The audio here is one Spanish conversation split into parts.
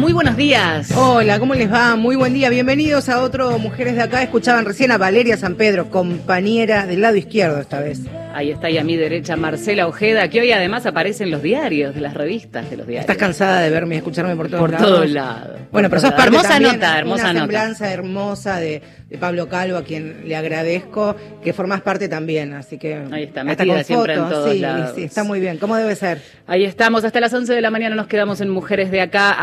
muy buenos días. Hola, ¿cómo les va? Muy buen día. Bienvenidos a otro Mujeres de Acá. Escuchaban recién a Valeria San Pedro, compañera del lado izquierdo esta vez. Ahí está y a mi derecha Marcela Ojeda, que hoy además aparece en los diarios, de las revistas de los diarios. Estás cansada de verme y escucharme por todos por lados. todos lados. Bueno, pero Por sos parte. Hermosa nota, hermosa una nota. semblanza hermosa de, de Pablo Calvo, a quien le agradezco, que formas parte también, así que... Ahí está, hasta con siempre en todos sí, lados. sí, está muy bien. ¿Cómo debe ser? Ahí estamos, hasta las 11 de la mañana nos quedamos en Mujeres de Acá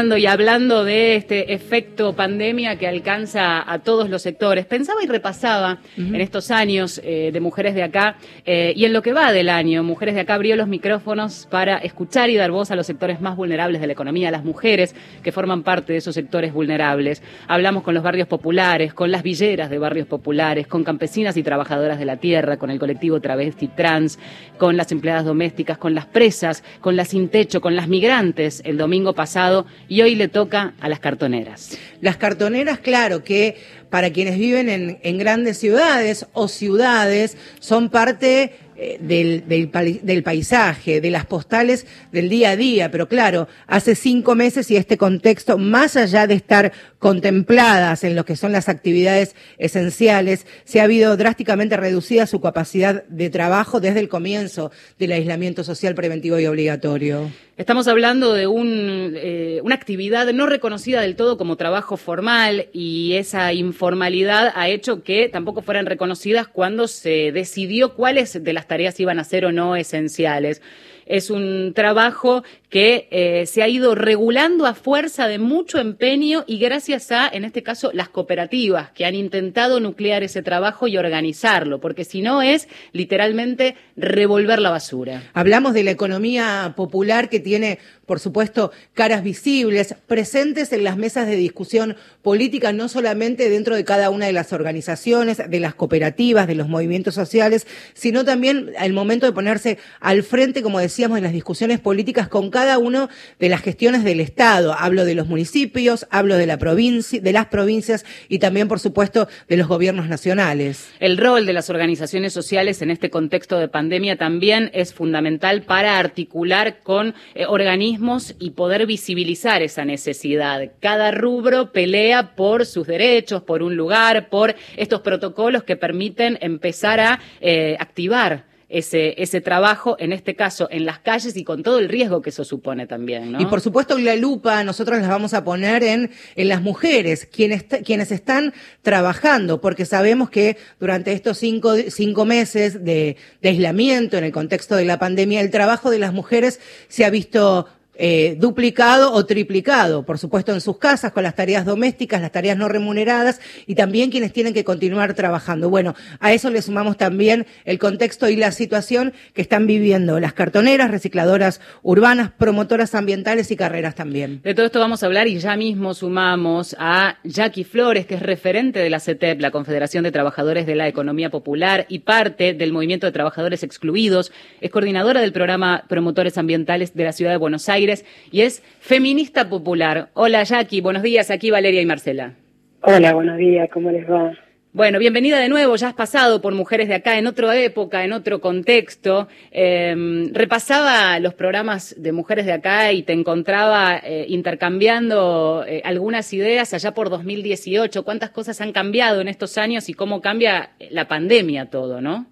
y hablando de este efecto pandemia que alcanza a todos los sectores. Pensaba y repasaba en estos años eh, de Mujeres de Acá eh, y en lo que va del año. Mujeres de Acá abrió los micrófonos para escuchar y dar voz a los sectores más vulnerables de la economía, a las mujeres que forman parte de esos sectores vulnerables. Hablamos con los barrios populares, con las villeras de barrios populares, con campesinas y trabajadoras de la tierra, con el colectivo travesti trans, con las empleadas domésticas, con las presas, con las sin techo, con las migrantes el domingo pasado y hoy le toca a las cartoneras. Las cartoneras, claro, que para quienes viven en, en grandes ciudades o ciudades son parte eh, del, del, del paisaje, de las postales del día a día. Pero claro, hace cinco meses y este contexto, más allá de estar contempladas en lo que son las actividades esenciales, se ha habido drásticamente reducida su capacidad de trabajo desde el comienzo del aislamiento social preventivo y obligatorio. Estamos hablando de un, eh, una actividad no reconocida del todo como trabajo formal y esa informalidad ha hecho que tampoco fueran reconocidas cuando se decidió cuáles de las tareas iban a ser o no esenciales. Es un trabajo que eh, se ha ido regulando a fuerza de mucho empeño y gracias a, en este caso, las cooperativas que han intentado nuclear ese trabajo y organizarlo, porque si no es literalmente revolver la basura. Hablamos de la economía popular que tiene, por supuesto, caras visibles, presentes en las mesas de discusión política, no solamente dentro de cada una de las organizaciones, de las cooperativas, de los movimientos sociales, sino también al momento de ponerse al frente, como decíamos, de las discusiones políticas con cada una de las gestiones del Estado. Hablo de los municipios, hablo de la de las provincias y también, por supuesto, de los gobiernos nacionales. El rol de las organizaciones sociales en este contexto de pandemia también es fundamental para articular con eh, organismos y poder visibilizar esa necesidad. Cada rubro pelea por sus derechos, por un lugar, por estos protocolos que permiten empezar a eh, activar ese, ese trabajo, en este caso en las calles y con todo el riesgo que eso supone también. ¿no? Y por supuesto la lupa nosotros las vamos a poner en, en las mujeres, quienes, quienes están trabajando, porque sabemos que durante estos cinco, cinco meses de, de aislamiento en el contexto de la pandemia, el trabajo de las mujeres se ha visto eh, duplicado o triplicado, por supuesto en sus casas, con las tareas domésticas, las tareas no remuneradas y también quienes tienen que continuar trabajando. Bueno, a eso le sumamos también el contexto y la situación que están viviendo las cartoneras, recicladoras urbanas, promotoras ambientales y carreras también. De todo esto vamos a hablar y ya mismo sumamos a Jackie Flores, que es referente de la CETEP, la Confederación de Trabajadores de la Economía Popular y parte del Movimiento de Trabajadores Excluidos. Es coordinadora del programa Promotores Ambientales de la Ciudad de Buenos Aires y es feminista popular. Hola Jackie, buenos días. Aquí Valeria y Marcela. Hola, buenos días, ¿cómo les va? Bueno, bienvenida de nuevo. Ya has pasado por Mujeres de Acá en otra época, en otro contexto. Eh, repasaba los programas de Mujeres de Acá y te encontraba eh, intercambiando eh, algunas ideas allá por 2018. ¿Cuántas cosas han cambiado en estos años y cómo cambia la pandemia todo, no?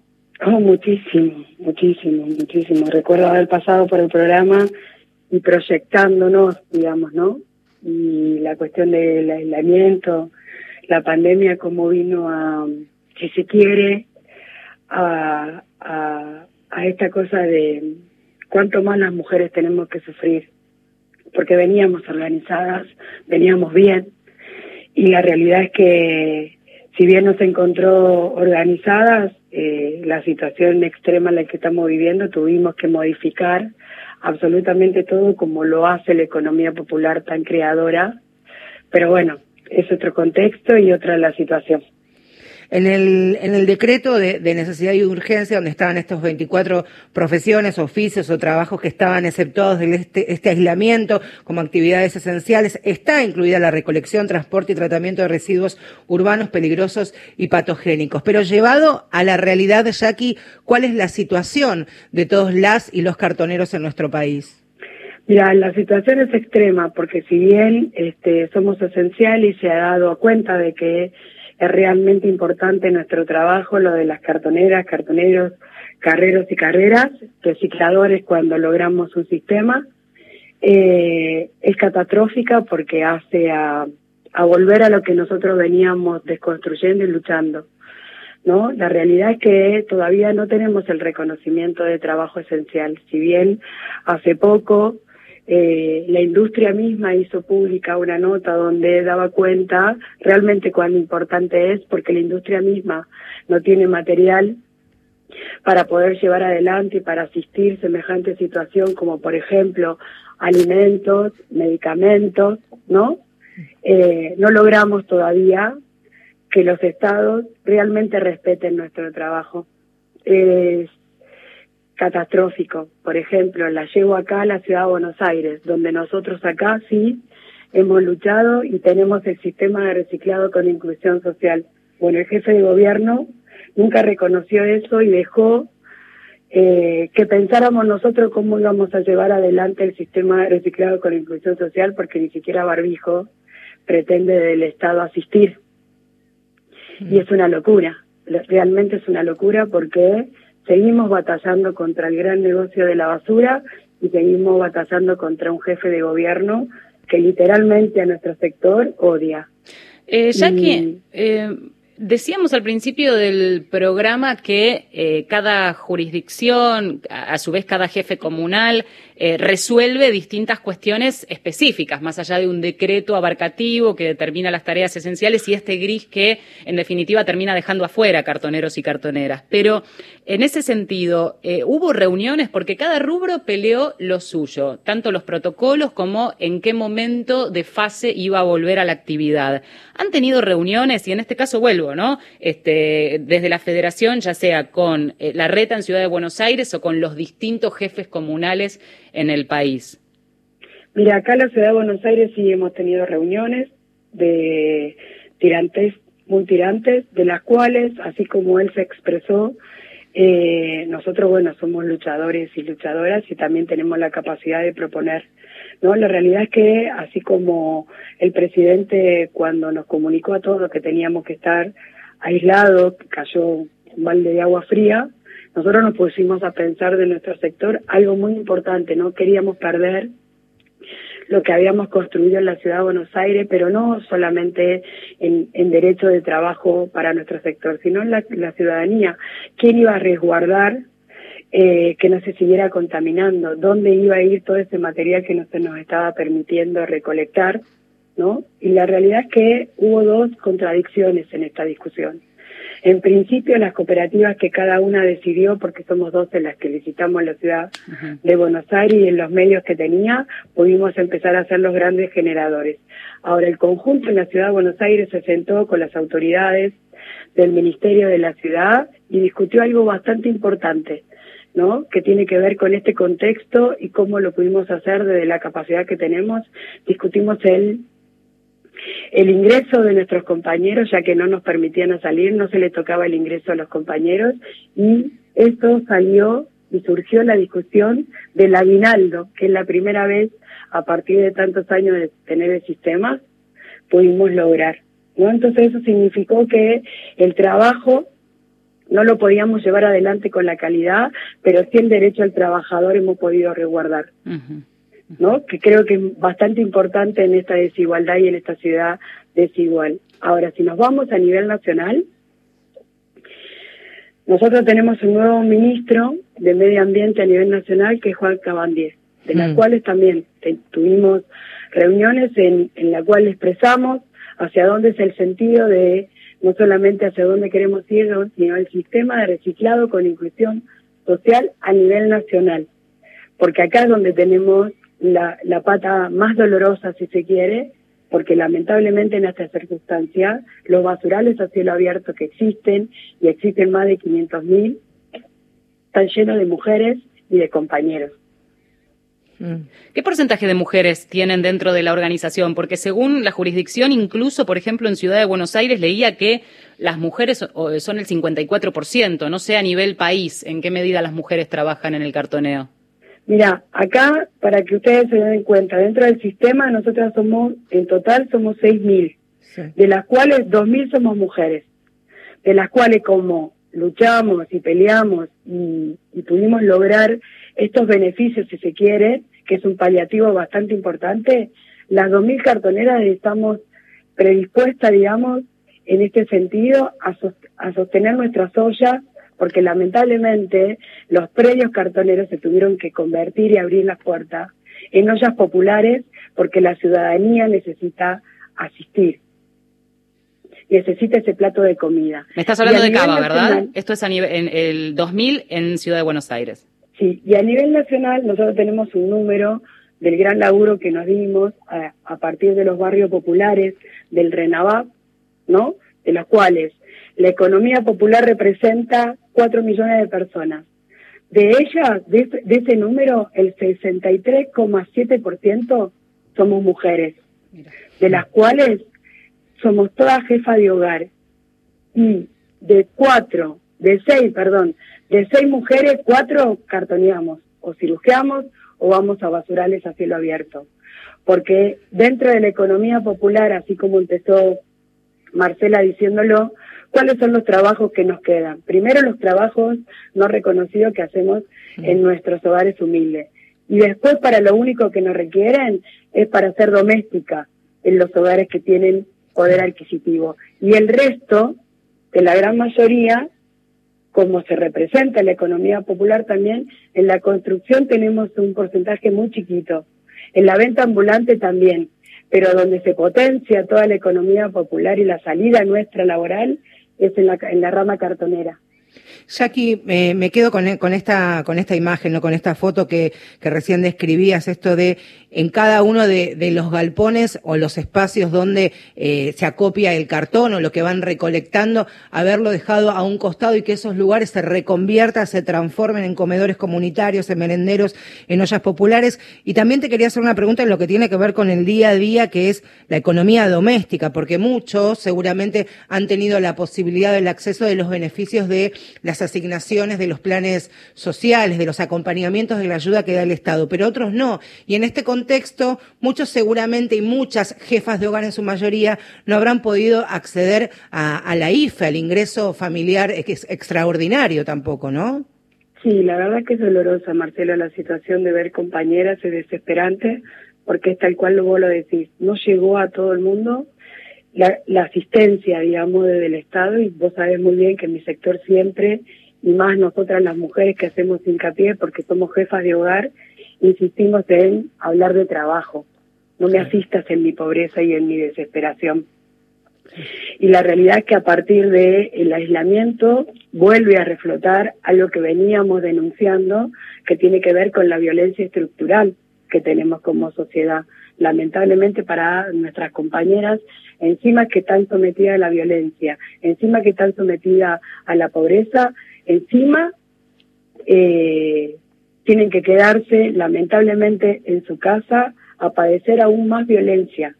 Oh, muchísimo, muchísimo, muchísimo. Recuerdo haber pasado por el programa y proyectándonos, digamos, ¿no? Y la cuestión del aislamiento, la pandemia, cómo vino a, si se quiere, a, a, esta cosa de cuánto más las mujeres tenemos que sufrir, porque veníamos organizadas, veníamos bien, y la realidad es que si bien nos encontró organizadas, eh, la situación extrema en la que estamos viviendo, tuvimos que modificar absolutamente todo como lo hace la economía popular tan creadora, pero bueno, es otro contexto y otra la situación. En el, en el decreto de, necesidad y urgencia, donde estaban estos 24 profesiones, oficios o trabajos que estaban exceptuados de este, este aislamiento como actividades esenciales, está incluida la recolección, transporte y tratamiento de residuos urbanos peligrosos y patogénicos. Pero llevado a la realidad, Jackie, ¿cuál es la situación de todos las y los cartoneros en nuestro país? Mira, la situación es extrema porque si bien este, somos esenciales y se ha dado cuenta de que es realmente importante nuestro trabajo, lo de las cartoneras, cartoneros, carreros y carreras, recicladores cuando logramos un sistema, eh, es catastrófica porque hace a, a volver a lo que nosotros veníamos desconstruyendo y luchando. ¿no? La realidad es que todavía no tenemos el reconocimiento de trabajo esencial. Si bien hace poco eh, la industria misma hizo pública una nota donde daba cuenta realmente cuán importante es porque la industria misma no tiene material para poder llevar adelante y para asistir semejante situación como por ejemplo alimentos, medicamentos, ¿no? Eh, no logramos todavía que los estados realmente respeten nuestro trabajo. Es catastrófico. Por ejemplo, la llevo acá a la ciudad de Buenos Aires, donde nosotros acá sí hemos luchado y tenemos el sistema de reciclado con inclusión social. Bueno, el jefe de gobierno nunca reconoció eso y dejó eh, que pensáramos nosotros cómo íbamos a llevar adelante el sistema de reciclado con inclusión social, porque ni siquiera Barbijo pretende del Estado asistir. Y es una locura, realmente es una locura porque seguimos batallando contra el gran negocio de la basura y seguimos batallando contra un jefe de gobierno que literalmente a nuestro sector odia. Eh, Jackie, eh, Decíamos al principio del programa que eh, cada jurisdicción, a, su vez cada jefe comunal, eh, resuelve distintas cuestiones específicas, más allá de un decreto abarcativo que determina las tareas esenciales y este gris que, en definitiva, termina dejando afuera cartoneros y cartoneras. Pero, en ese sentido, eh, hubo reuniones porque cada rubro peleó lo suyo, tanto los protocolos como en qué momento de fase iba a volver a la actividad. Han tenido reuniones y en este caso vuelvo, ¿no? Este, desde la federación, ya sea con eh, la reta en Ciudad de Buenos Aires o con los distintos jefes comunales en el país? Mira, acá en la ciudad de Buenos Aires sí hemos tenido reuniones de tirantes, muy tirantes, de las cuales, así como él se expresó, eh, nosotros, bueno, somos luchadores y luchadoras y también tenemos la capacidad de proponer. No, la realidad es que así como el presidente cuando nos comunicó a todos que teníamos que estar aislados, cayó un balde de agua fría, nosotros nos pusimos a pensar de nuestro sector algo muy importante, no queríamos perder lo que habíamos construido en la ciudad de Buenos Aires, pero no solamente en, en derecho de trabajo para nuestro sector, sino en la, la ciudadanía. ¿Quién iba a resguardar eh, que no se siguiera contaminando? ¿Dónde iba a ir todo ese material que no se nos estaba permitiendo recolectar? ¿no? Y la realidad es que hubo dos contradicciones en esta discusión. En principio, las cooperativas que cada una decidió, porque somos dos en las que visitamos la ciudad de Buenos Aires y en los medios que tenía, pudimos empezar a ser los grandes generadores. Ahora, el conjunto en la ciudad de Buenos Aires se sentó con las autoridades del Ministerio de la Ciudad y discutió algo bastante importante, ¿no? Que tiene que ver con este contexto y cómo lo pudimos hacer desde la capacidad que tenemos. Discutimos el el ingreso de nuestros compañeros, ya que no nos permitían salir, no se le tocaba el ingreso a los compañeros y esto salió y surgió la discusión del aguinaldo, que es la primera vez a partir de tantos años de tener el sistema, pudimos lograr. ¿no? Entonces eso significó que el trabajo no lo podíamos llevar adelante con la calidad, pero sí el derecho al trabajador hemos podido resguardar. ¿No? Que creo que es bastante importante en esta desigualdad y en esta ciudad desigual. Ahora, si nos vamos a nivel nacional, nosotros tenemos un nuevo ministro de Medio Ambiente a nivel nacional que es Juan Cabandier, de las mm. cuales también tuvimos reuniones en, en la cual expresamos hacia dónde es el sentido de no solamente hacia dónde queremos ir, sino el sistema de reciclado con inclusión social a nivel nacional. Porque acá es donde tenemos la, la pata más dolorosa, si se quiere, porque lamentablemente en esta circunstancia los basurales a cielo abierto que existen, y existen más de 500.000, están llenos de mujeres y de compañeros. Mm. ¿Qué porcentaje de mujeres tienen dentro de la organización? Porque según la jurisdicción, incluso, por ejemplo, en Ciudad de Buenos Aires, leía que las mujeres son el 54%, no sé a nivel país en qué medida las mujeres trabajan en el cartoneo. Mira, acá, para que ustedes se den cuenta, dentro del sistema nosotras somos, en total somos 6.000, de las cuales 2.000 somos mujeres, de las cuales como luchamos y peleamos y, y pudimos lograr estos beneficios, si se quiere, que es un paliativo bastante importante, las 2.000 cartoneras estamos predispuestas, digamos, en este sentido, a, a sostener nuestras ollas porque lamentablemente los predios cartoneros se tuvieron que convertir y abrir las puertas en ollas populares porque la ciudadanía necesita asistir. Necesita ese plato de comida. Me estás hablando de Cava, ¿verdad? Esto es a nivel, en el 2000 en Ciudad de Buenos Aires. Sí, y a nivel nacional nosotros tenemos un número del gran laburo que nos dimos a, a partir de los barrios populares del RENAVAP, ¿no? De los cuales la economía popular representa 4 millones de personas. De ellas, de, ese número, el 63,7% somos mujeres, de las cuales somos todas jefas de hogar. Y de cuatro, de seis, perdón, de seis mujeres, cuatro cartoneamos, o cirujeamos, o vamos a basurales a cielo abierto. Porque dentro de la economía popular, así como empezó Marcela diciéndolo, ¿Cuáles son los trabajos que nos quedan? Primero los trabajos no reconocidos que hacemos en nuestros hogares humildes. Y después para lo único que nos requieren es para ser doméstica en los hogares que tienen poder adquisitivo. Y el resto, de la gran mayoría, como se representa en la economía popular también, en la construcción tenemos un porcentaje muy chiquito. En la venta ambulante también. Pero donde se potencia toda la economía popular y la salida nuestra laboral es en la, en la rama cartonera. Jackie, eh, me quedo con, con, esta, con esta imagen, ¿no? con esta foto que, que recién describías, esto de en cada uno de, los galpones o los espacios donde eh, se acopia el cartón o lo que van recolectando, haberlo dejado a un costado y que esos lugares se reconviertan, se transformen en comedores comunitarios, en merenderos, en ollas populares. Y también te quería hacer una pregunta en lo que tiene que ver con el día a día, que es la economía doméstica, porque muchos seguramente han tenido la posibilidad del acceso de los beneficios de las asignaciones de los planes sociales, de los acompañamientos de la ayuda que da el Estado, pero otros no. Y en este contexto, muchos seguramente y muchas jefas de hogar en su mayoría no habrán podido acceder a, la IFE, al ingreso familiar, que es extraordinario tampoco, ¿no? Sí, la verdad que es dolorosa, Marcelo, la situación de ver compañeras es desesperante, porque es tal cual vos lo decís, no llegó a todo el mundo la, la asistencia, digamos, desde el Estado, y vos sabés muy bien que en mi sector siempre, y más nosotras las mujeres que hacemos hincapié porque somos jefas de hogar, insistimos en hablar de trabajo. No me asistas en mi pobreza y en mi desesperación. Y la realidad es que a partir del aislamiento vuelve a reflotar algo que veníamos denunciando, que tiene que ver con la violencia estructural que tenemos como sociedad. Lamentablemente para nuestras compañeras encima que están sometidas a la violencia, encima que están sometidas a la pobreza, encima eh, tienen que quedarse lamentablemente en su casa a padecer aún más violencia.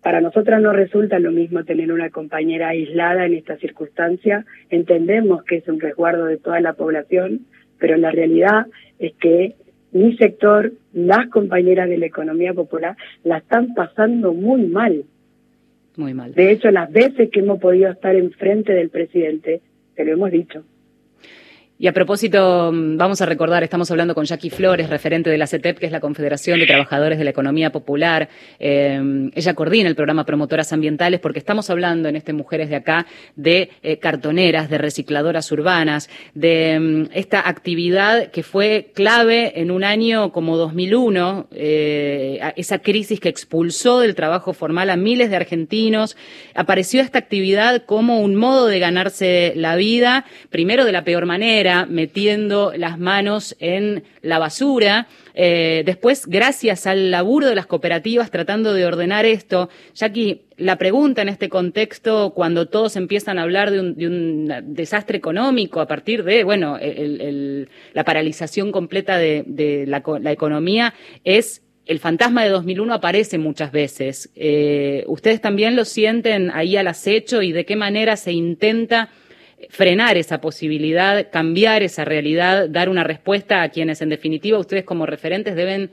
Para nosotras no resulta lo mismo tener una compañera aislada en esta circunstancia. Entendemos que es un resguardo de toda la población, pero la realidad es que mi sector, las compañeras de la economía popular, la están pasando muy mal. Muy mal. De hecho, las veces que hemos podido estar enfrente del presidente, se lo hemos dicho. Y a propósito, mm, vamos a recordar, estamos hablando con Jackie Flores, referente de la CETEP, que es la Confederación de Trabajadores de la Economía Popular. Eh, ella coordina el programa Promotoras Ambientales porque estamos hablando en este Mujeres de Acá de eh, cartoneras, de recicladoras urbanas, de mm, esta actividad que fue clave en un año como 2001, eh, esa crisis que expulsó del trabajo formal a miles de argentinos. Apareció esta actividad como un modo de ganarse la vida, primero de la peor manera, metiendo las manos en la basura. Eh, después, gracias al laburo de las cooperativas tratando de ordenar esto, Jackie, la pregunta en este contexto, cuando todos empiezan a hablar de un, desastre económico a partir de, bueno, la paralización completa de, la, economía, es el fantasma de 2001 aparece muchas veces. Eh, ¿Ustedes también lo sienten ahí al acecho y de qué manera se intenta frenar esa posibilidad, cambiar esa realidad, dar una respuesta a quienes en definitiva ustedes como referentes deben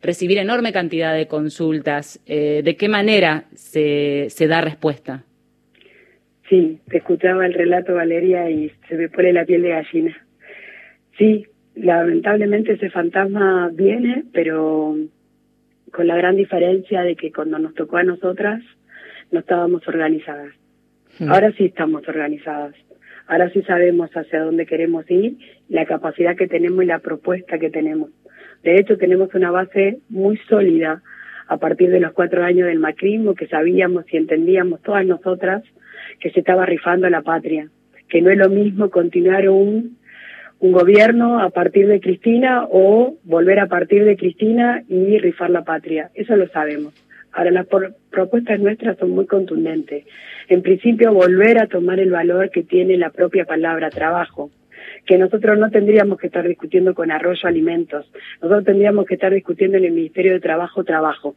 recibir enorme cantidad de consultas. Eh, ¿De qué manera se, se da respuesta? Sí, te escuchaba el relato, Valeria, y se me pone la piel de gallina. Sí, lamentablemente ese fantasma viene, pero con la gran diferencia de que cuando nos tocó a nosotras no estábamos organizadas. Hmm. Ahora sí estamos organizadas. Ahora sí sabemos hacia dónde queremos ir, la capacidad que tenemos y la propuesta que tenemos. De hecho, tenemos una base muy sólida a partir de los cuatro años del macrismo, que sabíamos y entendíamos todas nosotras que se estaba rifando la patria, que no es lo mismo continuar un, un gobierno a partir de Cristina o volver a partir de Cristina y rifar la patria. Eso lo sabemos. Ahora, las propuestas nuestras son muy contundentes. En principio, volver a tomar el valor que tiene la propia palabra trabajo, que nosotros no tendríamos que estar discutiendo con Arroyo Alimentos, nosotros tendríamos que estar discutiendo en el Ministerio de Trabajo Trabajo.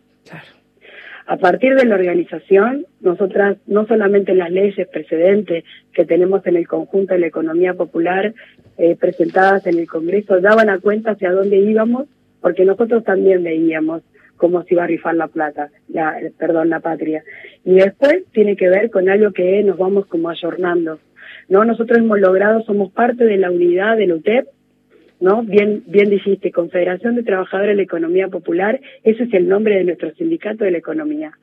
A partir de la organización, nosotras, no solamente las leyes precedentes que tenemos en el conjunto de la economía popular eh, presentadas en el Congreso, daban a cuenta hacia dónde íbamos, porque nosotros también veíamos cómo se iba a rifar la plata, la, perdón, la patria. Y después tiene que ver con algo que nos vamos como ayornando. ¿no? Nosotros hemos logrado, somos parte de la unidad del UTEP, ¿no? Bien, bien dijiste, Confederación de Trabajadores de la Economía Popular, ese es el nombre de nuestro sindicato de la economía.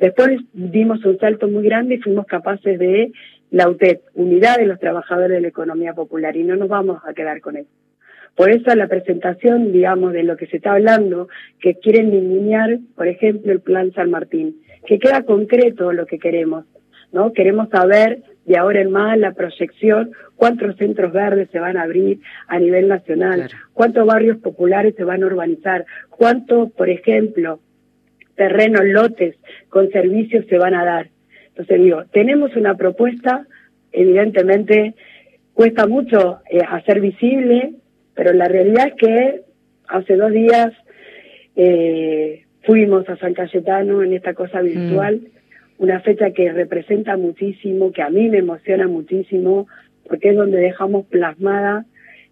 Después dimos un salto muy grande y fuimos capaces de la UTEP, Unidad de los Trabajadores de la Economía Popular, y no nos vamos a quedar con eso. Por eso la presentación, digamos, de lo que se está hablando, que quieren eliminar, por ejemplo, el Plan San Martín, que queda concreto lo que queremos, ¿no? Queremos saber de ahora en más la proyección, cuántos centros verdes se van a abrir a nivel nacional, cuántos barrios populares se van a urbanizar, cuántos, por ejemplo, terrenos, lotes con servicios se van a dar. Entonces digo, tenemos una propuesta, evidentemente cuesta mucho eh, hacer visible, pero la realidad es que hace dos días eh, fuimos a San Cayetano en esta cosa virtual, mm. una fecha que representa muchísimo, que a mí me emociona muchísimo, porque es donde dejamos plasmada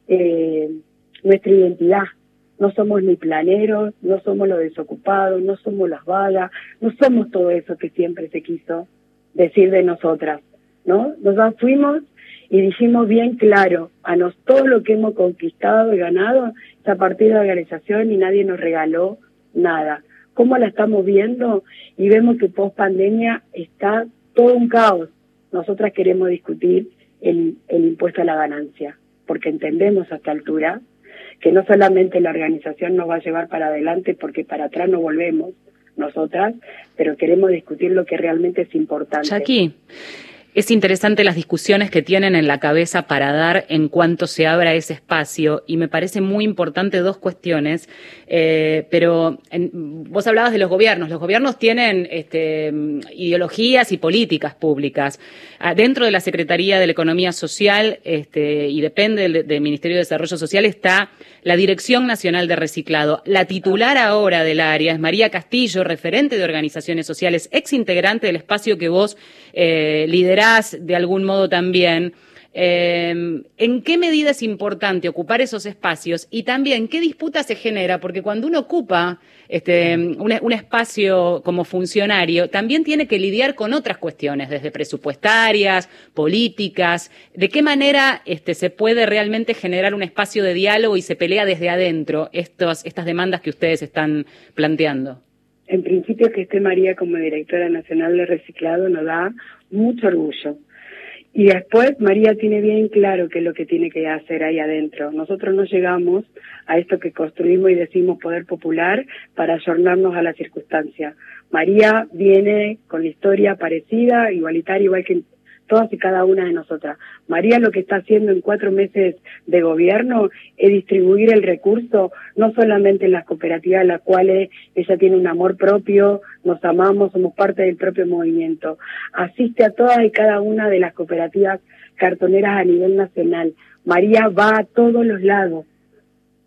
eh, nuestra identidad. No somos ni planeros, no somos los desocupados, no somos las vagas, no somos todo eso que siempre se quiso decir de nosotras, ¿no? Nos fuimos y dijimos bien claro, a nos todo lo que hemos conquistado y ganado es a partir de la organización y nadie nos regaló nada. ¿Cómo la estamos viendo? Y vemos que post pandemia está todo un caos. Nosotras queremos discutir el, el impuesto a la ganancia, porque entendemos a esta altura que no solamente la organización nos va a llevar para adelante, porque para atrás no volvemos nosotras, pero queremos discutir lo que realmente es importante. Aquí es interesante las discusiones que tienen en la cabeza para dar en cuanto se abra ese espacio y me parece muy importante dos cuestiones, eh, pero vos hablabas de los gobiernos. Los gobiernos tienen este, ideologías y políticas públicas. Ah, dentro de la Secretaría de la Economía Social este, y depende del, Ministerio de Desarrollo Social está la Dirección Nacional de Reciclado. La titular ahora del área es María Castillo, referente de organizaciones sociales, ex integrante del espacio que vos eh, liderás de algún modo también. Em, ¿En qué medida es importante ocupar esos espacios y también qué disputa se genera? Porque cuando uno ocupa este, un, espacio como funcionario, también tiene que lidiar con otras cuestiones, desde presupuestarias, políticas. ¿De qué manera este, se puede realmente generar un espacio de diálogo y se pelea desde adentro estas demandas que ustedes están planteando? En principio que esté María como directora nacional de reciclado nos da mucho orgullo. Y después María tiene bien claro qué es lo que tiene que hacer ahí adentro. Nosotros no llegamos a esto que construimos y decimos poder popular para ayornarnos a la circunstancia. María viene con la historia parecida, igualitaria, igual que todas y cada una de nosotras. María lo que está haciendo en cuatro meses de gobierno es distribuir el recurso, no solamente en las cooperativas, las cuales ella tiene un amor propio, nos amamos, somos parte del propio movimiento. Asiste a todas y cada una de las cooperativas cartoneras a nivel nacional. María va a todos los lados,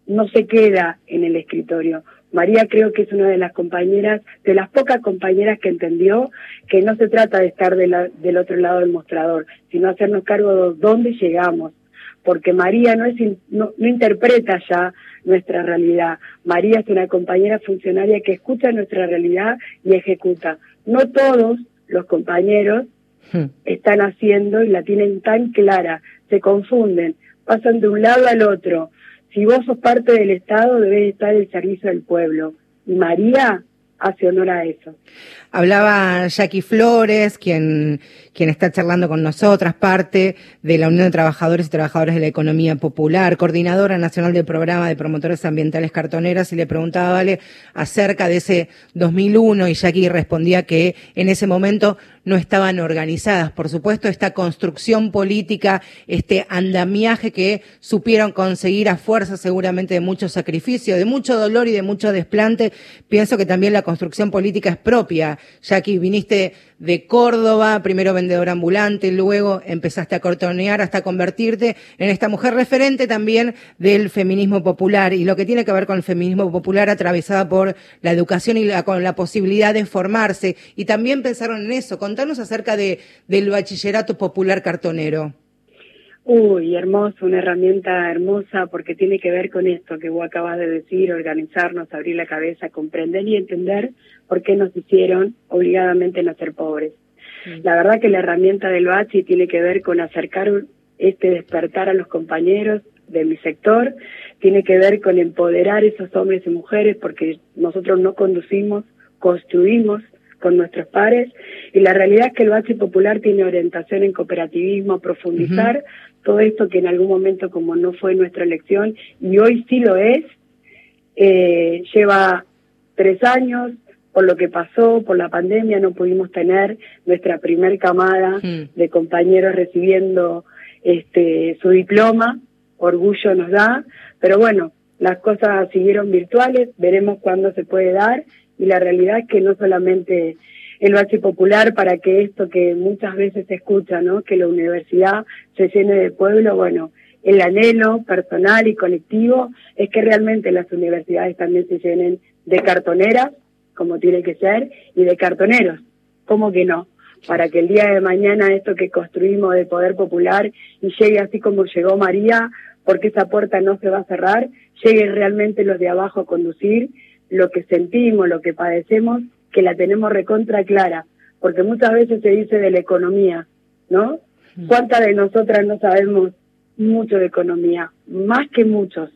no se queda en el escritorio. María creo que es una de las compañeras, de las pocas compañeras que entendió que no se trata de estar del otro lado del mostrador, sino hacernos cargo de dónde llegamos, porque María no, es, no, no interpreta ya nuestra realidad. María es una compañera funcionaria que escucha nuestra realidad y ejecuta. No todos los compañeros hmm. están haciendo y la tienen tan clara, se confunden, pasan de un lado al otro, si vos sos parte del Estado, debes estar al servicio del pueblo. Y María hace honor a eso. Hablaba Jackie Flores, quien, quien está charlando con nosotras, parte de la Unión de Trabajadores y Trabajadoras de la Economía Popular, coordinadora nacional del programa de promotores ambientales cartoneras, y le preguntaba, Vale, acerca de ese 2001, y Jackie respondía que en ese momento no estaban organizadas. Por supuesto, esta construcción política, este andamiaje que supieron conseguir a fuerza seguramente de mucho sacrificio, de mucho dolor y de mucho desplante, pienso que también la construcción política es propia Jackie, viniste de Córdoba, primero vendedor ambulante, luego empezaste a cortonear hasta convertirte en esta mujer referente también del feminismo popular y lo que tiene que ver con el feminismo popular atravesada por la educación y con la posibilidad de formarse. Y también pensaron en eso. Contanos acerca de, del bachillerato popular cartonero. Uy, hermoso, una herramienta hermosa porque tiene que ver con esto que vos acabas de decir, organizarnos, abrir la cabeza, comprender y entender por qué nos hicieron obligadamente nacer pobres. La verdad que la herramienta del BACHI tiene que ver con acercar este despertar a los compañeros de mi sector, tiene que ver con empoderar esos hombres y mujeres porque nosotros no conducimos, construimos con nuestros pares y la realidad es que el Bachi Popular tiene orientación en cooperativismo, profundizar todo esto que en algún momento como no fue nuestra elección y hoy sí lo es, eh, lleva tres años, por lo que pasó, por la pandemia, no pudimos tener nuestra primer camada de compañeros recibiendo este su diploma, orgullo nos da, pero bueno, las cosas siguieron virtuales, veremos cuándo se puede dar y la realidad es que no solamente el bache popular para que esto que muchas veces se escucha, ¿no? Que la universidad se llene de pueblo, bueno, el anhelo personal y colectivo es que realmente las universidades también se llenen de cartoneras, como tiene que ser, y de cartoneros, ¿cómo que no? Para que el día de mañana esto que construimos de poder popular y llegue así como llegó María, porque esa puerta no se va a cerrar, lleguen realmente los de abajo a conducir lo que sentimos, lo que padecemos que la tenemos recontra clara, porque muchas veces se dice de la economía, ¿no? ¿Cuántas de nosotras no sabemos mucho de economía? Más que muchos,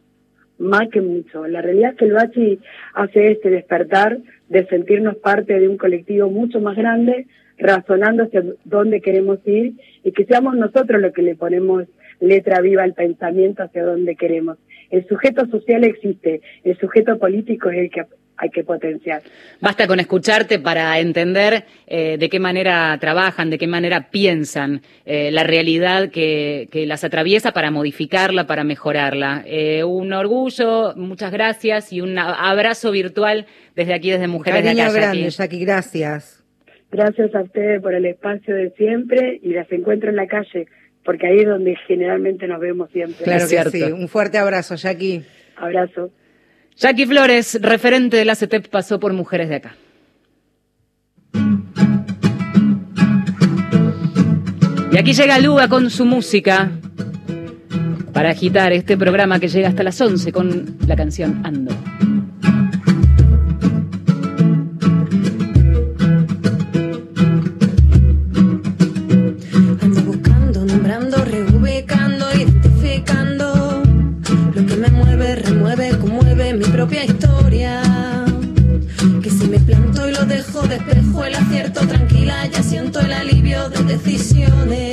más que mucho. La realidad es que el Bachi hace este despertar de sentirnos parte de un colectivo mucho más grande, razonando hacia dónde queremos ir y que seamos nosotros los que le ponemos letra viva al pensamiento hacia dónde queremos. El sujeto social existe, el sujeto político es el que hay que potenciar. Basta con escucharte para entender eh, de qué manera trabajan, de qué manera piensan eh, la realidad que, las atraviesa para modificarla, para mejorarla. Eh, un orgullo, muchas gracias y un abrazo virtual desde aquí, desde Mujeres de Acá. grande, Jackie, gracias. Gracias a ustedes por el espacio de siempre y las encuentro en la calle, porque ahí es donde generalmente nos vemos siempre. Claro que sí. Un fuerte abrazo, Jackie. Abrazo. Jackie Flores, referente de la CETEP, pasó por Mujeres de Acá. Y aquí llega Luga con su música para agitar este programa que llega hasta las 11 con la canción Ando. Se siente si enlazas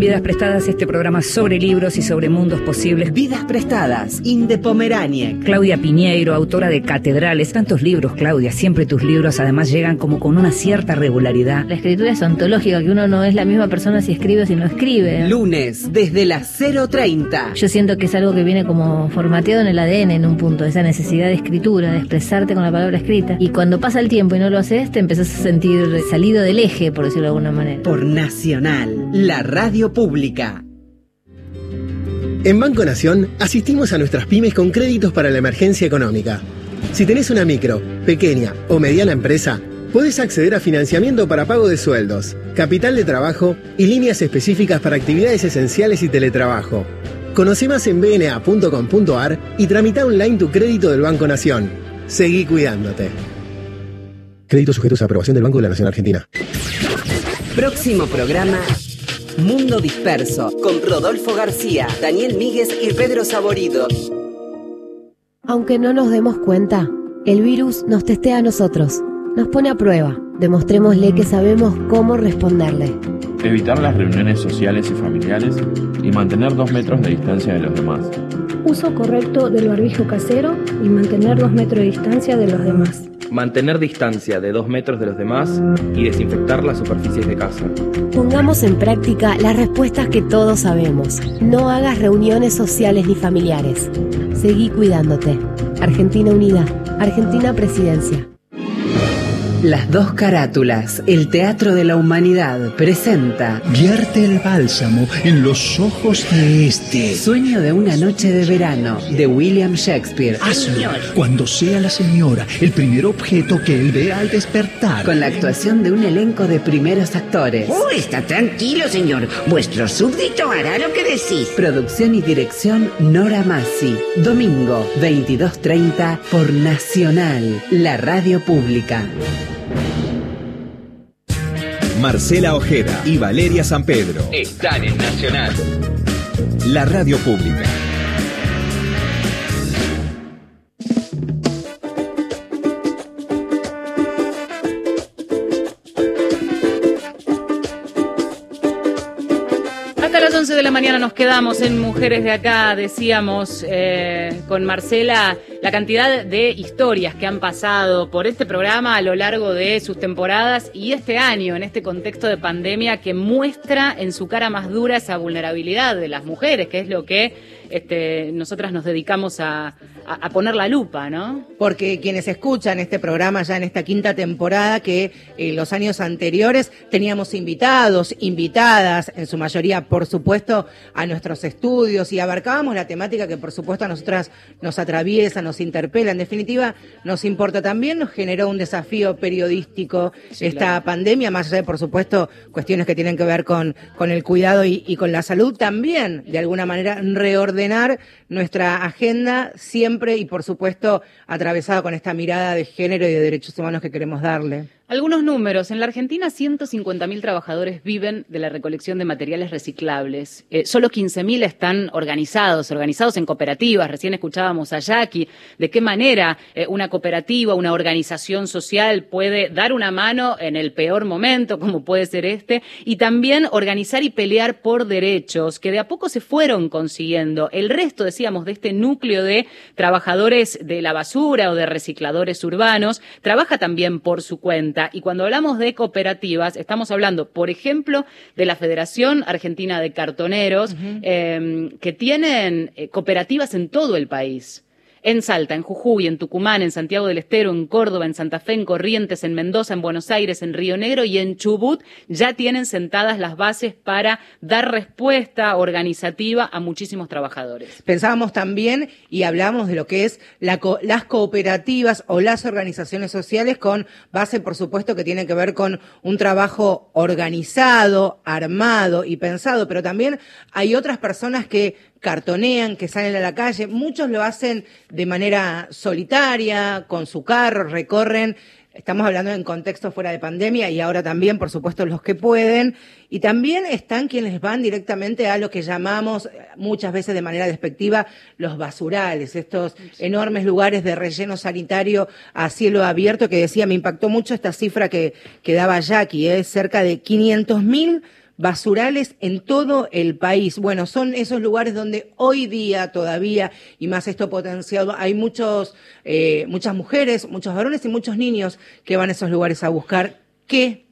Vidas Prestadas, este programa sobre libros y sobre mundos posibles. Vidas Prestadas, Inde Pomeraniec. Claudia Piñeiro, autora de Catedrales. Tantos libros, Claudia. Siempre tus libros además llegan como con una cierta regularidad. La escritura es ontológica, que uno no es la misma persona si escribe o si no escribe. Lunes, desde las 0.30. Yo siento que es algo que viene como formateado en el ADN en un punto, esa necesidad de escritura, de expresarte con la palabra escrita. Y cuando pasa el tiempo y no lo haces, te empezás a sentir salido del eje, por decirlo de alguna manera. Por Nacional, la radio pública. En Banco Nación asistimos a nuestras pymes con créditos para la emergencia económica. Si tenés una micro, pequeña o mediana empresa, podés acceder a financiamiento para pago de sueldos, capital de trabajo y líneas específicas para actividades esenciales y teletrabajo. Conoce más en bna.com.ar y tramita online tu crédito del Banco Nación. Seguí cuidándote. Créditos sujetos a aprobación del Banco de la Nación Argentina. Próximo programa Mundo Disperso, con Rodolfo García, Daniel Míguez y Pedro Saborido. Aunque no nos demos cuenta, el virus nos testea a nosotros, nos pone a prueba. Demostrémosle que sabemos cómo responderle. Evitar las reuniones sociales y familiares y mantener dos metros de distancia de los demás. Uso correcto del barbijo casero y mantener dos metros de distancia de los demás mantener distancia de dos metros de los demás y desinfectar las superficies de casa. Pongamos en práctica las respuestas que todos sabemos. No hagas reuniones sociales ni familiares. Seguí cuidándote. Argentina Unida. Argentina Presidencia. Las dos carátulas, el Teatro de la Humanidad, presenta Vierte el bálsamo en los ojos de este. Sueño de una noche de verano, de William Shakespeare. Hazlo cuando sea la señora el primer objeto que él vea al despertar. Con la actuación de un elenco de primeros actores. Oh, está tranquilo, señor. Vuestro súbdito hará lo que decís. Producción y dirección Nora Massi. Domingo, 22.30 por Nacional, la radio pública. Marcela Ojeda y Valeria San Pedro están en Nacional. La radio pública. Mañana nos quedamos en Mujeres de Acá, decíamos eh, con Marcela la cantidad de historias que han pasado por este programa a lo largo de sus temporadas y este año, en este contexto de pandemia que muestra en su cara más dura esa vulnerabilidad de las mujeres, que es lo que este, nosotras nos dedicamos a, poner la lupa, ¿no? Porque quienes escuchan este programa ya en esta quinta temporada, que en los años anteriores teníamos invitados, invitadas, en su mayoría, por supuesto, a nuestros estudios y abarcábamos la temática que, por supuesto, a nosotras nos atraviesa, nos interpela. En definitiva, nos importa también, nos generó un desafío periodístico esta pandemia, más allá de, por supuesto, cuestiones que tienen que ver con, con el cuidado y, y con la salud, también, de alguna manera, reordenar nuestra agenda siempre y por supuesto atravesada con esta mirada de género y de derechos humanos que queremos darle. Algunos números. En la Argentina, 150.000 trabajadores viven de la recolección de materiales reciclables. Eh, solo 15.000 están organizados, organizados en cooperativas. Recién escuchábamos a Jackie de qué manera eh, una cooperativa, una organización social puede dar una mano en el peor momento, como puede ser este, y también organizar y pelear por derechos que de a poco se fueron consiguiendo. El resto, decíamos, de este núcleo de trabajadores de la basura o de recicladores urbanos, trabaja también por su cuenta y cuando hablamos de cooperativas, estamos hablando, por ejemplo, de la Federación Argentina de Cartoneros, em, que tienen eh, cooperativas en todo el país en Salta, en Jujuy, en Tucumán, en Santiago del Estero, en Córdoba, en Santa Fe, en Corrientes, en Mendoza, en Buenos Aires, en Río Negro y en Chubut, ya tienen sentadas las bases para dar respuesta organizativa a muchísimos trabajadores. Pensábamos también y hablamos de lo que es las cooperativas o las organizaciones sociales con base, por supuesto, que tiene que ver con un trabajo organizado, armado y pensado, pero también hay otras personas que cartonean, que salen a la calle. Muchos lo hacen de manera solitaria, con su carro, recorren Estamos hablando en contexto fuera de pandemia y ahora también, por supuesto, los que pueden. Y también están quienes van directamente a lo que llamamos eh, muchas veces de manera despectiva los basurales, estos enormes lugares de relleno sanitario a cielo abierto que decía, me impactó mucho esta cifra que, que daba Jackie, es cerca de 500 mil basurales en todo el país. Bueno, son esos lugares donde hoy día todavía, y más esto potenciado, hay muchos, eh, muchas mujeres, muchos varones y muchos niños que van a esos lugares a buscar qué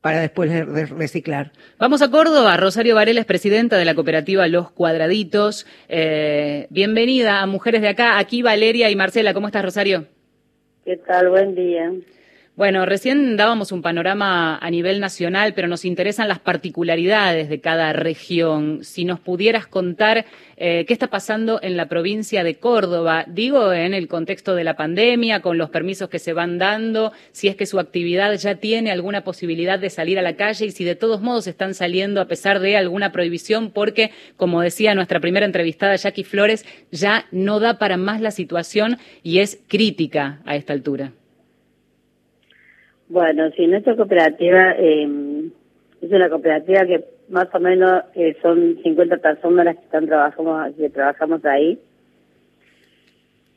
para después reciclar. Vamos a Córdoba. Rosario Varela es presidenta de la cooperativa Los Cuadraditos. Eh, bienvenida a Mujeres de Acá. Aquí Valeria y Marcela. ¿Cómo estás, Rosario? ¿Qué tal? Buen día. Bueno, recién dábamos un panorama a nivel nacional, pero nos interesan las particularidades de cada región. Si nos pudieras contar eh, qué está pasando en la provincia de Córdoba, digo en el contexto de la pandemia, con los permisos que se van dando, si es que su actividad ya tiene alguna posibilidad de salir a la calle y si de todos modos están saliendo a pesar de alguna prohibición, porque, como decía nuestra primera entrevistada, Jackie Flores, ya no da para más la situación y es crítica a esta altura. Bueno, sí, nuestra cooperativa eh, es una cooperativa que más o menos eh, son 50 personas las que están trabajamos que trabajamos ahí.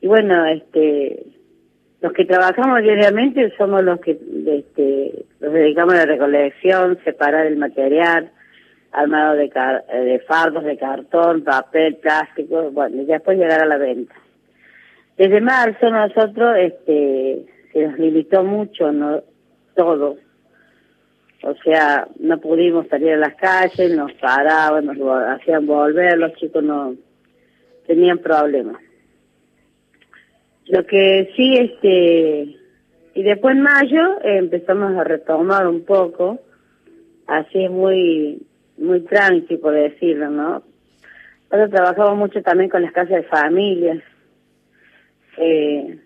Y bueno, este los que trabajamos diariamente somos los que este, nos dedicamos a la recolección, separar el material, armado de, de fardos de cartón, papel, plástico, bueno, y después llegar a la venta. Desde marzo nosotros este, se nos limitó mucho, ¿no? Todo. O sea, no pudimos salir a las calles, nos paraban, nos hacían volver, los chicos no tenían problemas. Lo que sí, este, y después en mayo empezamos a retomar un poco, así muy, muy tranqui, por decirlo, ¿no? Nosotros trabajamos mucho también con las casas de familias. Eh,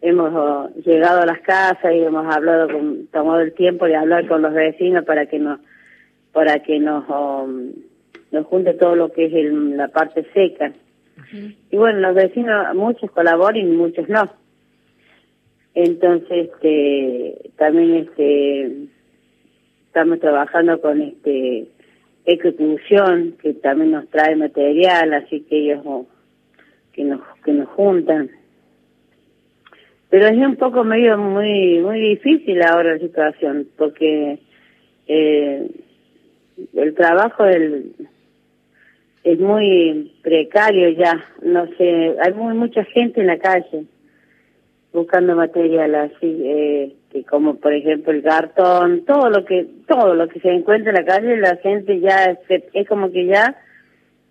hemos llegado a las casas y hemos hablado con, tomado el tiempo de hablar con los vecinos para que nos, para que nos, oh, nos junte todo lo que es la parte seca. Y bueno, los vecinos, muchos colaboran y muchos no. Entonces, este, también este, estamos trabajando con este Ecoclusión, que también nos trae material, así que ellos oh, que nos, que nos juntan pero es un poco medio muy muy difícil ahora la situación porque eh, el trabajo del, es muy precario ya no sé hay muy mucha gente en la calle buscando material así eh, que como por ejemplo el cartón todo lo que todo lo que se encuentra en la calle la gente ya es como que ya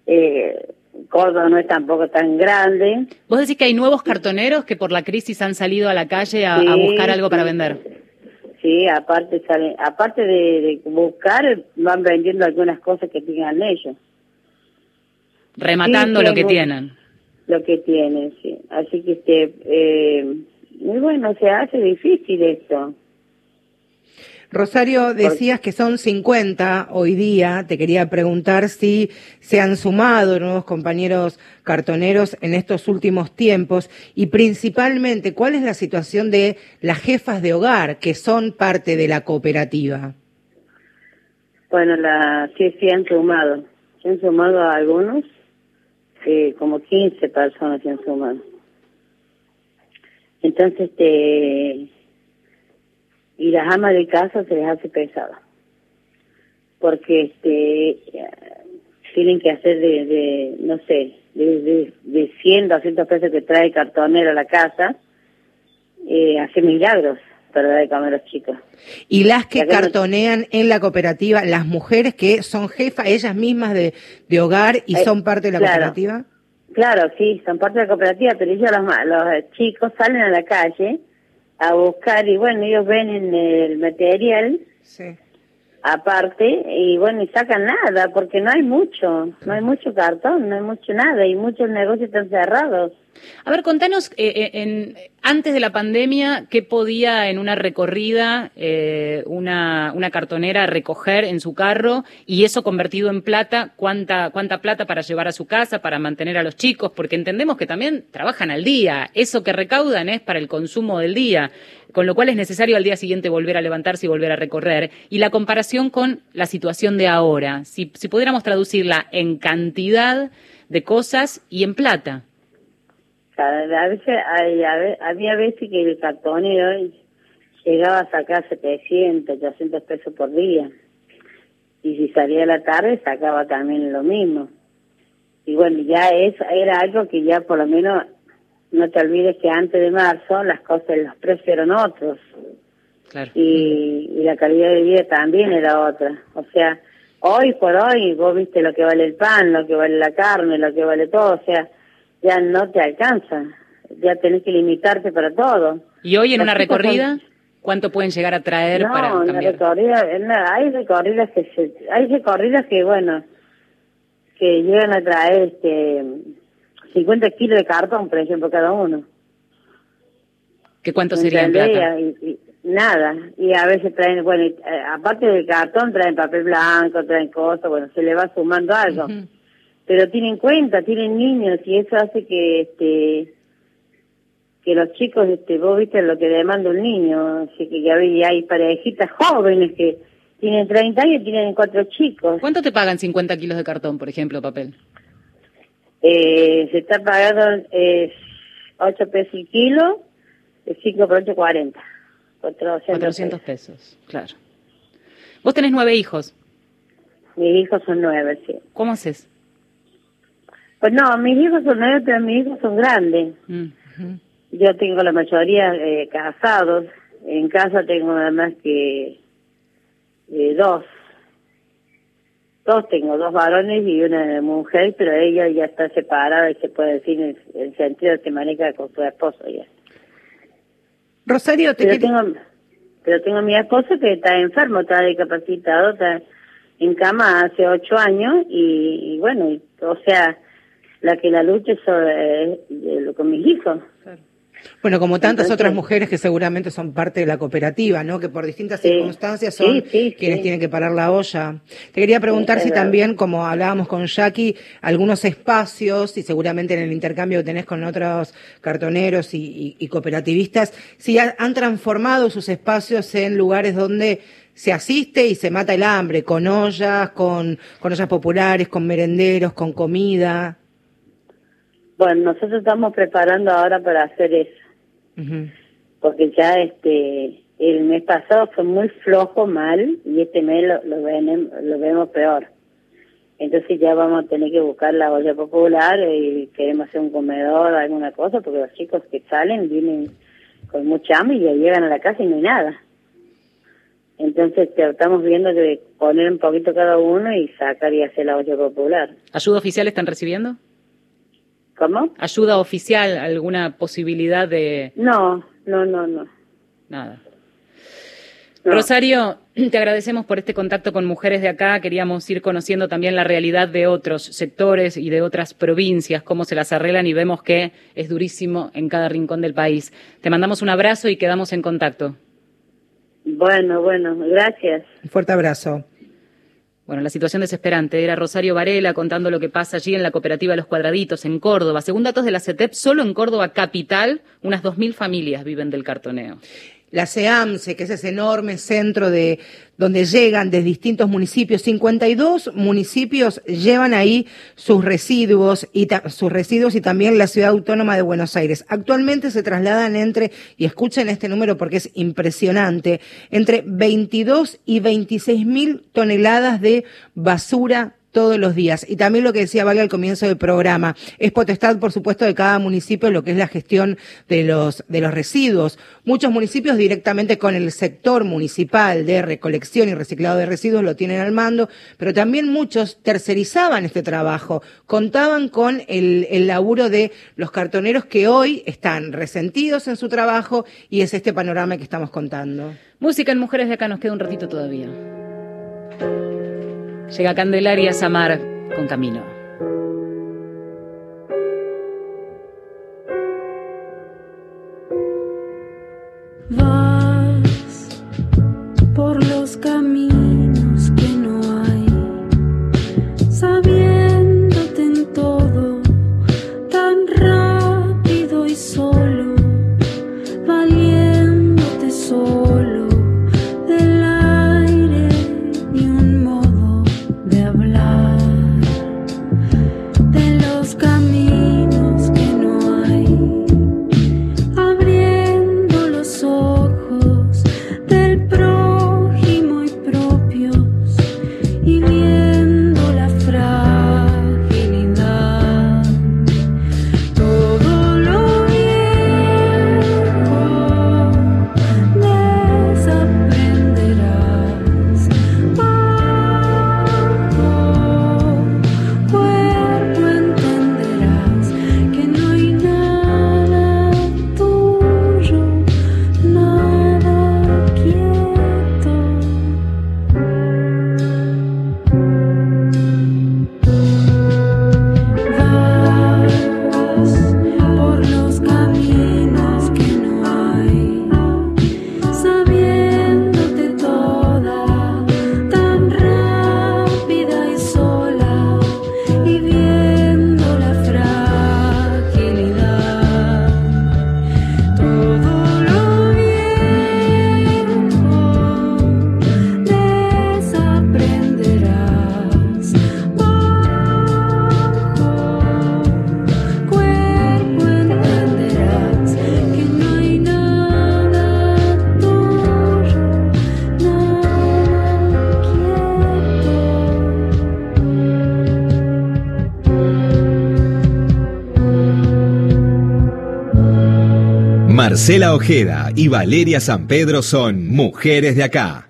eh, Córdoba no es tampoco tan grande. ¿Vos decís que hay nuevos cartoneros que por la crisis han salido a la calle a, buscar algo para vender? Sí, aparte salen, aparte de, buscar, van vendiendo algunas cosas que tengan ellos. Rematando lo que tienen. Lo que tienen, sí. Así que, este, eh, muy bueno, se hace difícil esto. Rosario, decías que son 50 hoy día. Te quería preguntar si se han sumado nuevos compañeros cartoneros en estos últimos tiempos y principalmente cuál es la situación de las jefas de hogar que son parte de la cooperativa. Bueno, la, sí, sí han sumado. Se han sumado a algunos, eh, como 15 personas se han sumado. Entonces, este y las amas de casa se les hace pesada porque este tienen que hacer de, de no sé de, de, de 100 200 pesos que trae cartonero a la casa eh, hace milagros para dar de comer a los chicos. Y las que cartonean en la cooperativa las mujeres que son jefas ellas mismas de, de hogar y eh, son parte de la cooperativa. Claro sí son parte de la cooperativa pero ellos los, los chicos salen a la calle a buscar y bueno, ellos ven en el material aparte y bueno, y sacan nada porque no hay mucho, no hay mucho cartón, no hay mucho nada y muchos negocios están cerrados. A ver, contanos, eh, eh, en, antes de la pandemia, ¿qué podía en una recorrida eh, una, cartonera recoger en su carro y eso convertido en plata? ¿cuánta, ¿Cuánta plata para llevar a su casa, para mantener a los chicos? Porque entendemos que también trabajan al día. Eso que recaudan es para el consumo del día, con lo cual es necesario al día siguiente volver a levantarse y volver a recorrer. Y la comparación con la situación de ahora, si, si pudiéramos traducirla en cantidad de cosas y en plata. A veces, hay, a había veces que el cartonero llegaba a sacar 700, 800 pesos por día. Y si salía a la tarde, sacaba también lo mismo. Y bueno, ya es, era algo que ya por lo menos, no te olvides que antes de marzo las cosas, los precios eran otros. Claro. Y, y la calidad de vida también era otra. O sea, hoy por hoy vos viste lo que vale el pan, lo que vale la carne, lo que vale todo. O sea, ya no te alcanza, ya tenés que limitarte para todo. ¿Y hoy en una recorrida? ¿Cuánto pueden llegar a traer no, para cambiar? recorrida, hay recorridas que se, hay recorridas que bueno, que llegan a traer este 50 kilos de cartón, por ejemplo, cada uno. ¿Qué cuánto sería en plata? Y, nada, y a veces traen, bueno, eh, aparte del cartón traen papel blanco, traen cosas, bueno, se le va sumando algo pero tienen cuenta, tienen niños y eso hace que este que los chicos, este, vos viste lo que demanda un niño, así que ya hay parejitas jóvenes que tienen 30 años y tienen cuatro chicos. ¿Cuánto te pagan 50 kilos de cartón, por ejemplo, papel? Eh, se está pagando eh, 8 pesos el kilo, 5 por 8, 40. 400, 400 pesos. claro. ¿Vos tenés nueve hijos? Mis hijos son nueve, sí. ¿Cómo haces? Pues no, mis hijos son nueve, pero mis hijos son grandes. Yo tengo la mayoría eh, casados. En casa tengo nada más que eh, dos. Dos tengo, dos varones y una mujer, pero ella ya está separada y se puede decir en el sentido que maneja con su esposo ya. Rosario, te pero tengo, pero tengo a mi esposo que está enfermo, está discapacitado, está en cama hace ocho años y, y bueno, o sea, la que la lucha es eh, con mis hijos. Bueno, como tantas otras mujeres que seguramente son parte de la cooperativa, ¿no? Que por distintas circunstancias son quienes tienen que parar la olla. Te quería preguntar si también, como hablábamos con Jackie, algunos espacios, y seguramente en el intercambio que tenés con otros cartoneros y, cooperativistas, si han transformado sus espacios en lugares donde se asiste y se mata el hambre, con ollas, con, con ollas populares, con merenderos, con comida. Bueno, nosotros estamos preparando ahora para hacer eso. Porque ya este el mes pasado fue muy flojo, mal, y este mes lo, lo, lo vemos peor. Entonces ya vamos a tener que buscar la olla popular y queremos hacer un comedor, alguna cosa, porque los chicos que salen vienen con mucha hambre y ya llegan a la casa y no hay nada. Entonces estamos viendo de poner un poquito cada uno y sacar y hacer la olla popular. ¿Ayuda oficial están recibiendo? ¿Cómo? ¿Ayuda oficial? ¿Alguna posibilidad de...? No, no, no, no. Nada. Rosario, te agradecemos por este contacto con mujeres de acá. Queríamos ir conociendo también la realidad de otros sectores y de otras provincias, cómo se las arreglan y vemos que es durísimo en cada rincón del país. Te mandamos un abrazo y quedamos en contacto. Bueno, bueno, gracias. Un fuerte abrazo. Bueno, la situación desesperante era Rosario Varela contando lo que pasa allí en la cooperativa Los Cuadraditos, en Córdoba. Según datos de la CETEP, solo en Córdoba capital, unas 2.000 familias viven del cartoneo la CEAMSE, que es ese enorme centro de donde llegan de distintos municipios. 52 municipios llevan ahí sus residuos y sus residuos y también la ciudad autónoma de Buenos Aires. Actualmente se trasladan entre y escuchen este número porque es impresionante, entre 22 y 26 mil toneladas de basura todos los días. Y también lo que decía Vale al comienzo del programa, es potestad, por supuesto, de cada municipio lo que es la gestión de los, de los residuos. Muchos municipios directamente con el sector municipal de recolección y reciclado de residuos lo tienen al mando, pero también muchos tercerizaban este trabajo, contaban con el, el laburo de los cartoneros que hoy están resentidos en su trabajo y es este panorama que estamos contando. Música en Mujeres de Acá nos queda un ratito todavía. Llega Candelaria Samar con Camino. Marcela Ojeda y Valeria San Pedro son mujeres de acá.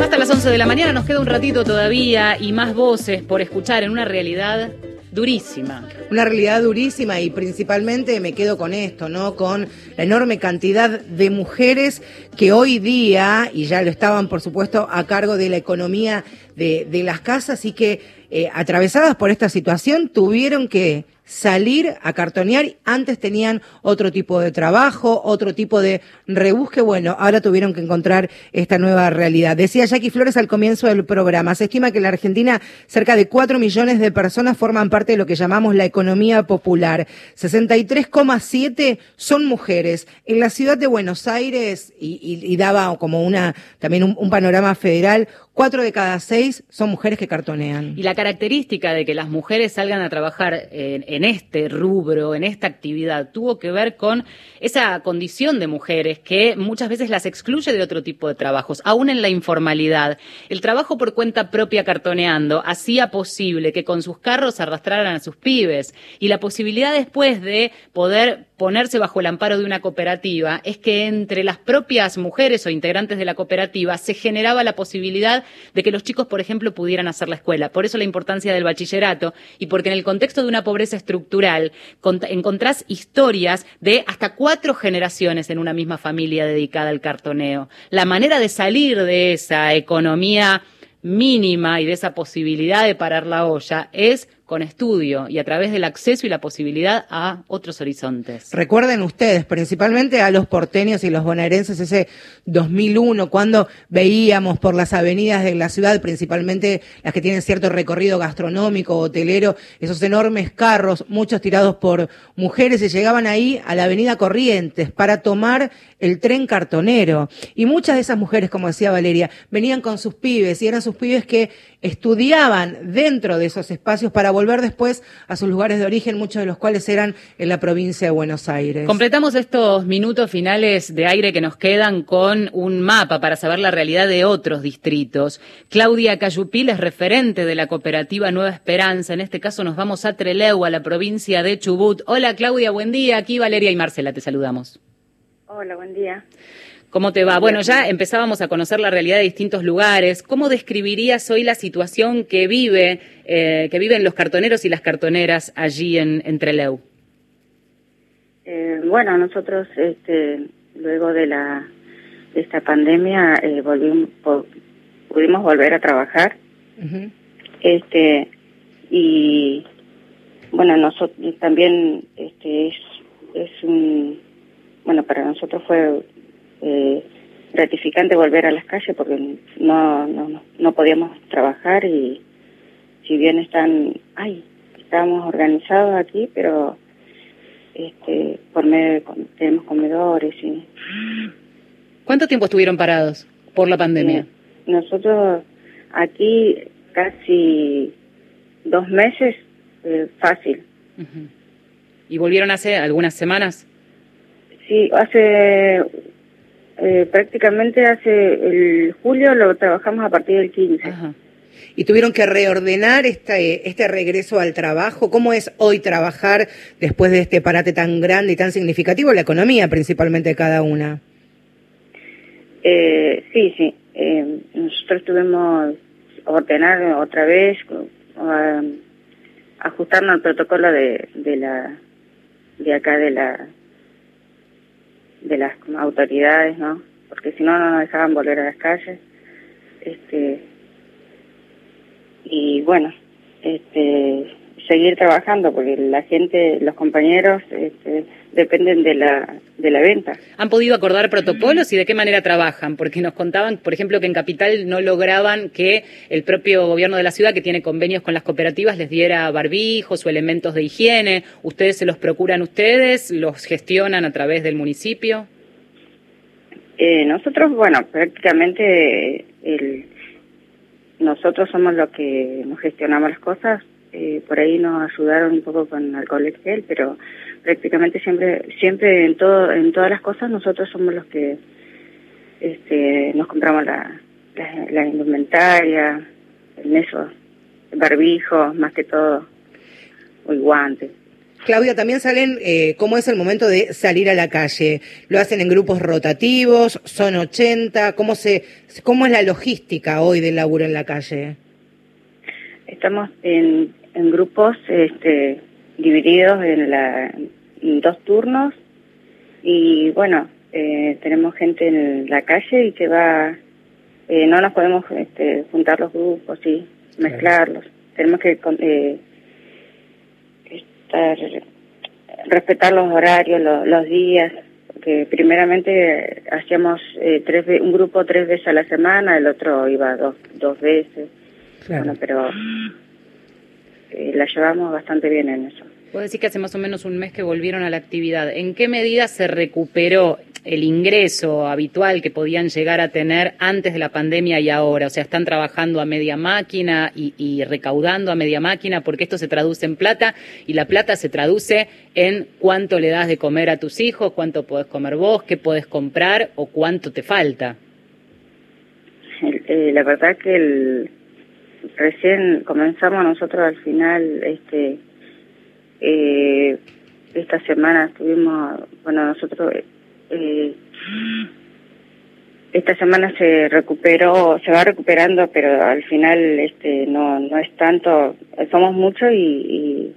Hasta las 11 de la mañana nos queda un ratito todavía y más voces por escuchar en una realidad durísima. Una realidad durísima y principalmente me quedo con esto, ¿no? Con la enorme cantidad de mujeres que hoy día, y ya lo estaban por supuesto a cargo de la economía de, de las casas y que eh, atravesadas por esta situación tuvieron que salir a cartonear. Antes tenían otro tipo de trabajo, otro tipo de rebusque. Bueno, ahora tuvieron que encontrar esta nueva realidad. Decía Jackie Flores al comienzo del programa, se estima que en la Argentina cerca de 4 millones de personas forman parte de lo que llamamos la economía popular. 63,7 son mujeres. En la ciudad de Buenos Aires, y, y- daba como una, también un panorama federal, cuatro de cada seis son mujeres que cartonean. Y la característica de que las mujeres salgan a trabajar en, en este rubro, en esta actividad, tuvo que ver con esa condición de mujeres que muchas veces las excluye de otro tipo de trabajos, aún en la informalidad. El trabajo por cuenta propia cartoneando hacía posible que con sus carros arrastraran a sus pibes. Y la posibilidad después de poder ponerse bajo el amparo de una cooperativa es que entre las propias mujeres o integrantes de la cooperativa se generaba la posibilidad de que los chicos, por ejemplo, pudieran hacer la escuela. Por eso la importancia del bachillerato y porque en el contexto de una pobreza estructural cont- encontrás historias de hasta cuatro generaciones en una misma familia dedicada al cartoneo. La manera de salir de esa economía mínima y de esa posibilidad de parar la olla es con estudio y a través del acceso y la posibilidad a otros horizontes. Recuerden ustedes, principalmente a los porteños y los bonaerenses, ese 2001, cuando veíamos por las avenidas de la ciudad, principalmente las que tienen cierto recorrido gastronómico, hotelero, esos enormes carros, muchos tirados por mujeres, y llegaban ahí a la avenida Corrientes para tomar el tren cartonero. Y muchas de esas mujeres, como decía Valeria, venían con sus pibes, y eran sus pibes que estudiaban dentro de esos espacios para volver después a sus lugares de origen, muchos de los cuales eran en la provincia de Buenos Aires. Completamos estos minutos finales de aire que nos quedan con un mapa para saber la realidad de otros distritos. Claudia Cayupil es referente de la cooperativa Nueva Esperanza. En este caso nos vamos a Trelew, a la provincia de Chubut. Hola Claudia, buen día. Aquí Valeria y Marcela te saludamos. Hola, buen día. ¿Cómo te va? Bueno, ya empezábamos a conocer la realidad de distintos lugares. ¿Cómo describirías hoy la situación que vive, eh, que viven los cartoneros y las cartoneras allí en, en Trelew? Eh, bueno, nosotros, este, luego de la de esta pandemia, eh, volvimos, pudimos volver a trabajar, este, y bueno, nosotros también, este, es, es un, bueno, para nosotros fue eh, gratificante volver a las calles porque no, no, no- podíamos trabajar y si bien están, ay, estábamos organizados aquí, pero este, por medio de, tenemos comedores y ¿Cuánto tiempo estuvieron parados por la pandemia? nosotros aquí casi dos meses eh, fácil. ¿Y volvieron hace algunas semanas? Sí, hace eh, prácticamente hace el julio lo trabajamos a partir del 15. y tuvieron que reordenar este, este regreso al trabajo. ¿Cómo es hoy trabajar después de este parate tan grande y tan significativo? La economía principalmente de cada una. Eh, sí, sí. Eh, nosotros tuvimos ordenar otra vez, um, ajustarnos al protocolo de, de la de acá de la de las autoridades, ¿no? Porque si no no nos dejaban volver a las calles. Este y bueno, este seguir trabajando porque la gente, los compañeros este, dependen de la de la venta. ¿Han podido acordar protocolos y de qué manera trabajan? Porque nos contaban, por ejemplo, que en Capital no lograban que el propio gobierno de la ciudad, que tiene convenios con las cooperativas, les diera barbijos o elementos de higiene. ¿Ustedes se los procuran ustedes? ¿Los gestionan a través del municipio? Eh, nosotros, bueno, prácticamente el, nosotros somos los que nos gestionamos las cosas. eh, por ahí nos ayudaron un poco con alcohol gel, pero prácticamente siempre, siempre en todo, en todas las cosas nosotros somos los que este, nos compramos la, la, la indumentaria, en eso, barbijos, más que todo, o guantes. Claudia, también salen, eh, ¿cómo es el momento de salir a la calle? ¿Lo hacen en grupos rotativos? ¿Son 80? ¿Cómo, se, cómo es la logística hoy del laburo en la calle? Estamos en, en grupos este, divididos en, la, en dos turnos y bueno, eh, tenemos gente en la calle y que va, eh, no nos podemos este, juntar los grupos y mezclarlos. Tenemos que eh, estar, respetar los horarios, los, los días, porque primeramente hacíamos eh, tres un grupo tres veces a la semana, el otro iba dos, dos veces. Bueno, pero eh, la llevamos bastante bien en eso. Puedo decir que hace más o menos un mes que volvieron a la actividad. ¿En qué medida se recuperó el ingreso habitual que podían llegar a tener antes de la pandemia y ahora? O sea, están trabajando a media máquina y, y recaudando a media máquina porque esto se traduce en plata y la plata se traduce en cuánto le das de comer a tus hijos, cuánto podés comer vos, qué podés comprar o cuánto te falta. Eh, la verdad que el, recién comenzamos nosotros al final, este, eh, esta semana estuvimos, bueno, nosotros, eh, esta semana se recuperó, se va recuperando, pero al final, este, no, no es tanto, somos muchos y,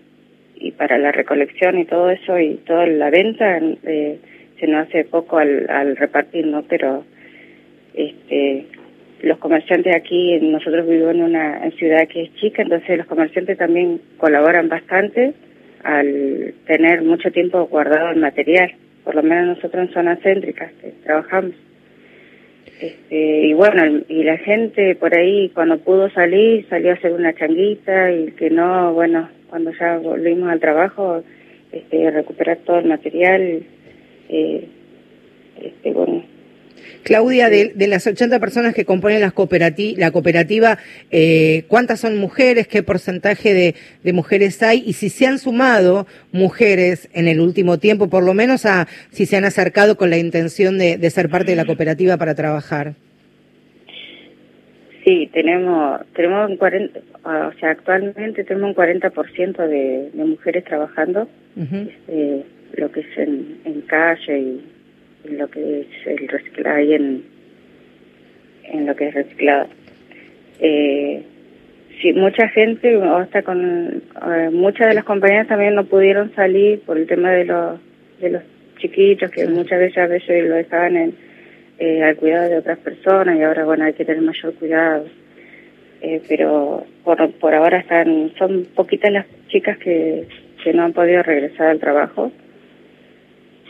y, para la recolección y todo eso y toda la venta, eh, se nos hace poco al, al repartir, ¿no? Pero, este, los comerciantes aquí, nosotros vivimos en una ciudad que es chica, entonces los comerciantes también colaboran bastante al tener mucho tiempo guardado el material, por lo menos nosotros en zonas céntricas que trabajamos. Este, y bueno, y la gente por ahí cuando pudo salir, salió a hacer una changuita y que no, bueno, cuando ya volvimos al trabajo, este, recuperar todo el material, eh, este, bueno, Claudia, de, de las 80 personas que componen las cooperati- la cooperativa, eh, ¿cuántas son mujeres? ¿Qué porcentaje de, de mujeres hay? Y si se han sumado mujeres en el último tiempo, por lo menos a si se han acercado con la intención de, de ser parte de la cooperativa para trabajar. Sí, tenemos, tenemos un 40, o sea, actualmente tenemos un 40% de, de mujeres trabajando, eh, lo que es en, en calle y lo que es el reciclado ahí en, en lo que es reciclado. Eh, sí, mucha gente, o hasta con eh, muchas de las compañías también no pudieron salir por el tema de los, de los chiquitos que muchas veces a veces lo dejaban en, eh, al cuidado de otras personas y ahora bueno hay que tener mayor cuidado. Eh, pero por, por ahora están son poquitas las chicas que, que no han podido regresar al trabajo.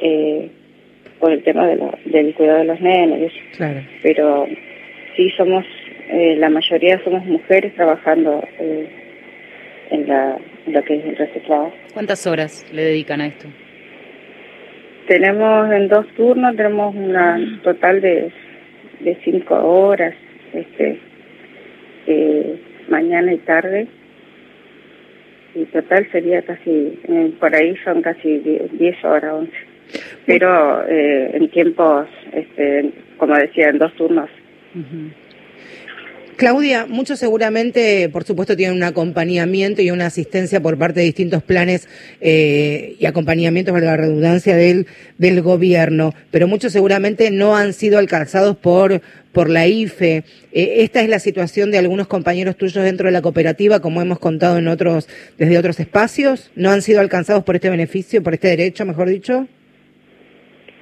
Eh, por el tema de lo- del cuidado de los nenes. Claro. pero sí somos eh, la mayoría somos mujeres trabajando eh, en, la, en lo que es el reciclado ¿Cuántas horas le dedican a esto? Tenemos en dos turnos, tenemos una total de, de cinco horas, este, eh, mañana y tarde. Y total sería casi, por ahí son casi die- 10 horas, 11. Pero eh, en tiempos, este, como decía, en dos turnos. Claudia, muchos seguramente, por supuesto, tienen un acompañamiento y una asistencia por parte de distintos planes eh, y acompañamientos, para la redundancia, del, del gobierno, pero muchos seguramente no han sido alcanzados por, por la IFE. Eh, esta es la situación de algunos compañeros tuyos dentro de la cooperativa, como hemos contado en otros, desde otros espacios. ¿No han sido alcanzados por este beneficio, por este derecho, mejor dicho?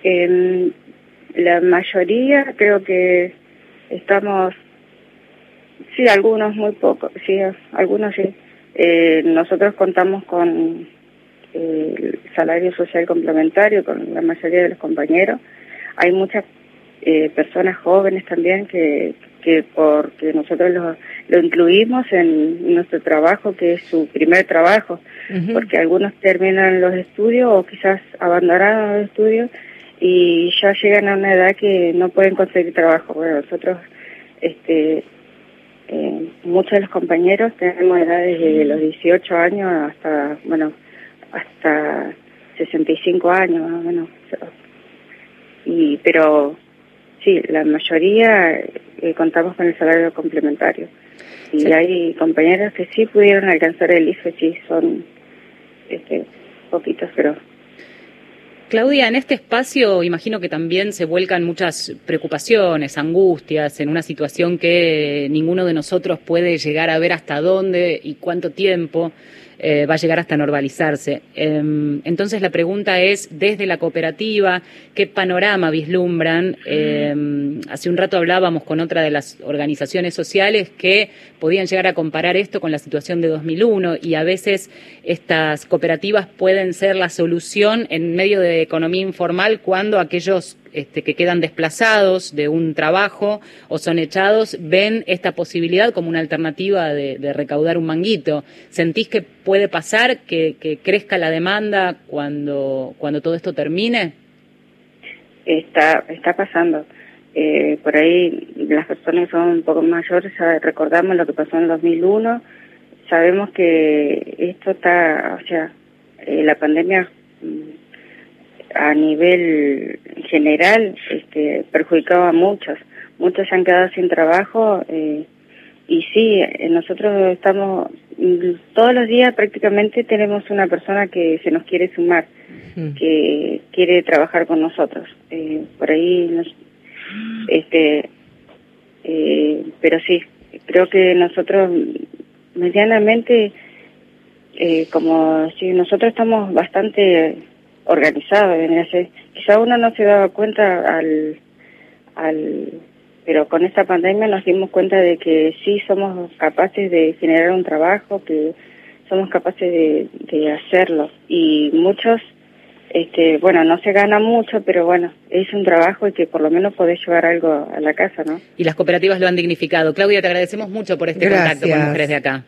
En la mayoría creo que estamos, sí, algunos muy pocos, sí, algunos sí. Eh, nosotros contamos con eh, el salario social complementario con la mayoría de los compañeros. Hay muchas eh, personas jóvenes también que, que porque nosotros lo, lo incluimos en nuestro trabajo, que es su primer trabajo, porque algunos terminan los estudios o quizás abandonaron los estudios y ya llegan a una edad que no pueden conseguir trabajo. Bueno, nosotros este eh, muchos de los compañeros tenemos edades desde los 18 años hasta, bueno, hasta 65 años más o menos. Y, pero sí, la mayoría eh, contamos con el salario complementario. Y hay compañeros que sí pudieron alcanzar el IFE, sí, son este, poquitos, pero Claudia, en este espacio imagino que también se vuelcan muchas preocupaciones, angustias, en una situación que ninguno de nosotros puede llegar a ver hasta dónde y cuánto tiempo. Eh, va a llegar hasta normalizarse. Em, entonces la pregunta es, desde la cooperativa, ¿qué panorama vislumbran? Em, hace un rato hablábamos con otra de las organizaciones sociales que podían llegar a comparar esto con la situación de 2001 y a veces estas cooperativas pueden ser la solución en medio de economía informal cuando aquellos este, que quedan desplazados de un trabajo o son echados ven esta posibilidad como una alternativa de, recaudar un manguito. ¿Sentís que puede pasar que, crezca la demanda cuando, cuando todo esto termine? Está, está pasando. Eh, por ahí las personas son un poco mayores recordamos lo que pasó en el 2001. Sabemos que esto está, o sea, eh, la pandemia mm, a nivel general este, perjudicaba a muchos. Muchos se han quedado sin trabajo eh, y sí, nosotros estamos, mm, todos los días prácticamente tenemos una persona que se nos quiere sumar, que quiere trabajar con nosotros. Eh, por ahí, nos, este, eh, pero sí, creo que nosotros medianamente, eh, como si nosotros estamos bastante organizado. Quizá uno no se daba cuenta al, al, pero con esta pandemia nos dimos cuenta de que sí somos capaces de generar un trabajo, que somos capaces de, de hacerlo. Y muchos, este, bueno, no se gana mucho, pero bueno, es un trabajo y que por lo menos podés llevar algo a la casa, ¿no? Y las cooperativas lo han dignificado. Claudia, te agradecemos mucho por este contacto con mujeres de acá.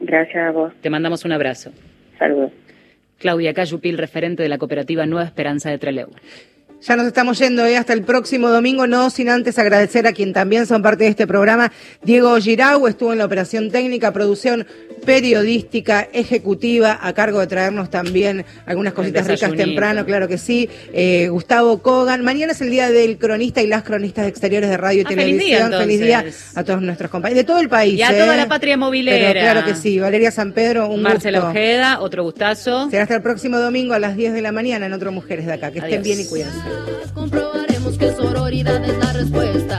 Gracias a vos. Te mandamos un abrazo. Saludos. Claudia Cayupil, referente de la cooperativa Nueva Esperanza de Trelew. Ya nos estamos yendo ¿eh? hasta el próximo domingo, no sin antes agradecer a quien también son parte de este programa. Diego Girau estuvo en la operación técnica, producción periodística, ejecutiva, a cargo de traernos también algunas cositas ricas temprano, claro que sí. Eh, Gustavo Kogan. Mañana es el día del cronista y las cronistas exteriores de radio y ah, televisión. Feliz día, a todos nuestros compañeros de todo el país. Y a toda ¿eh? la patria movilera. claro que sí. Valeria San Pedro, un Marcela Ojeda, otro gustazo. Será hasta el próximo domingo a las 10 de la mañana en Otro Mujeres de Acá. Que estén bien y cuídense. Comprobaremos que sororidad es la respuesta.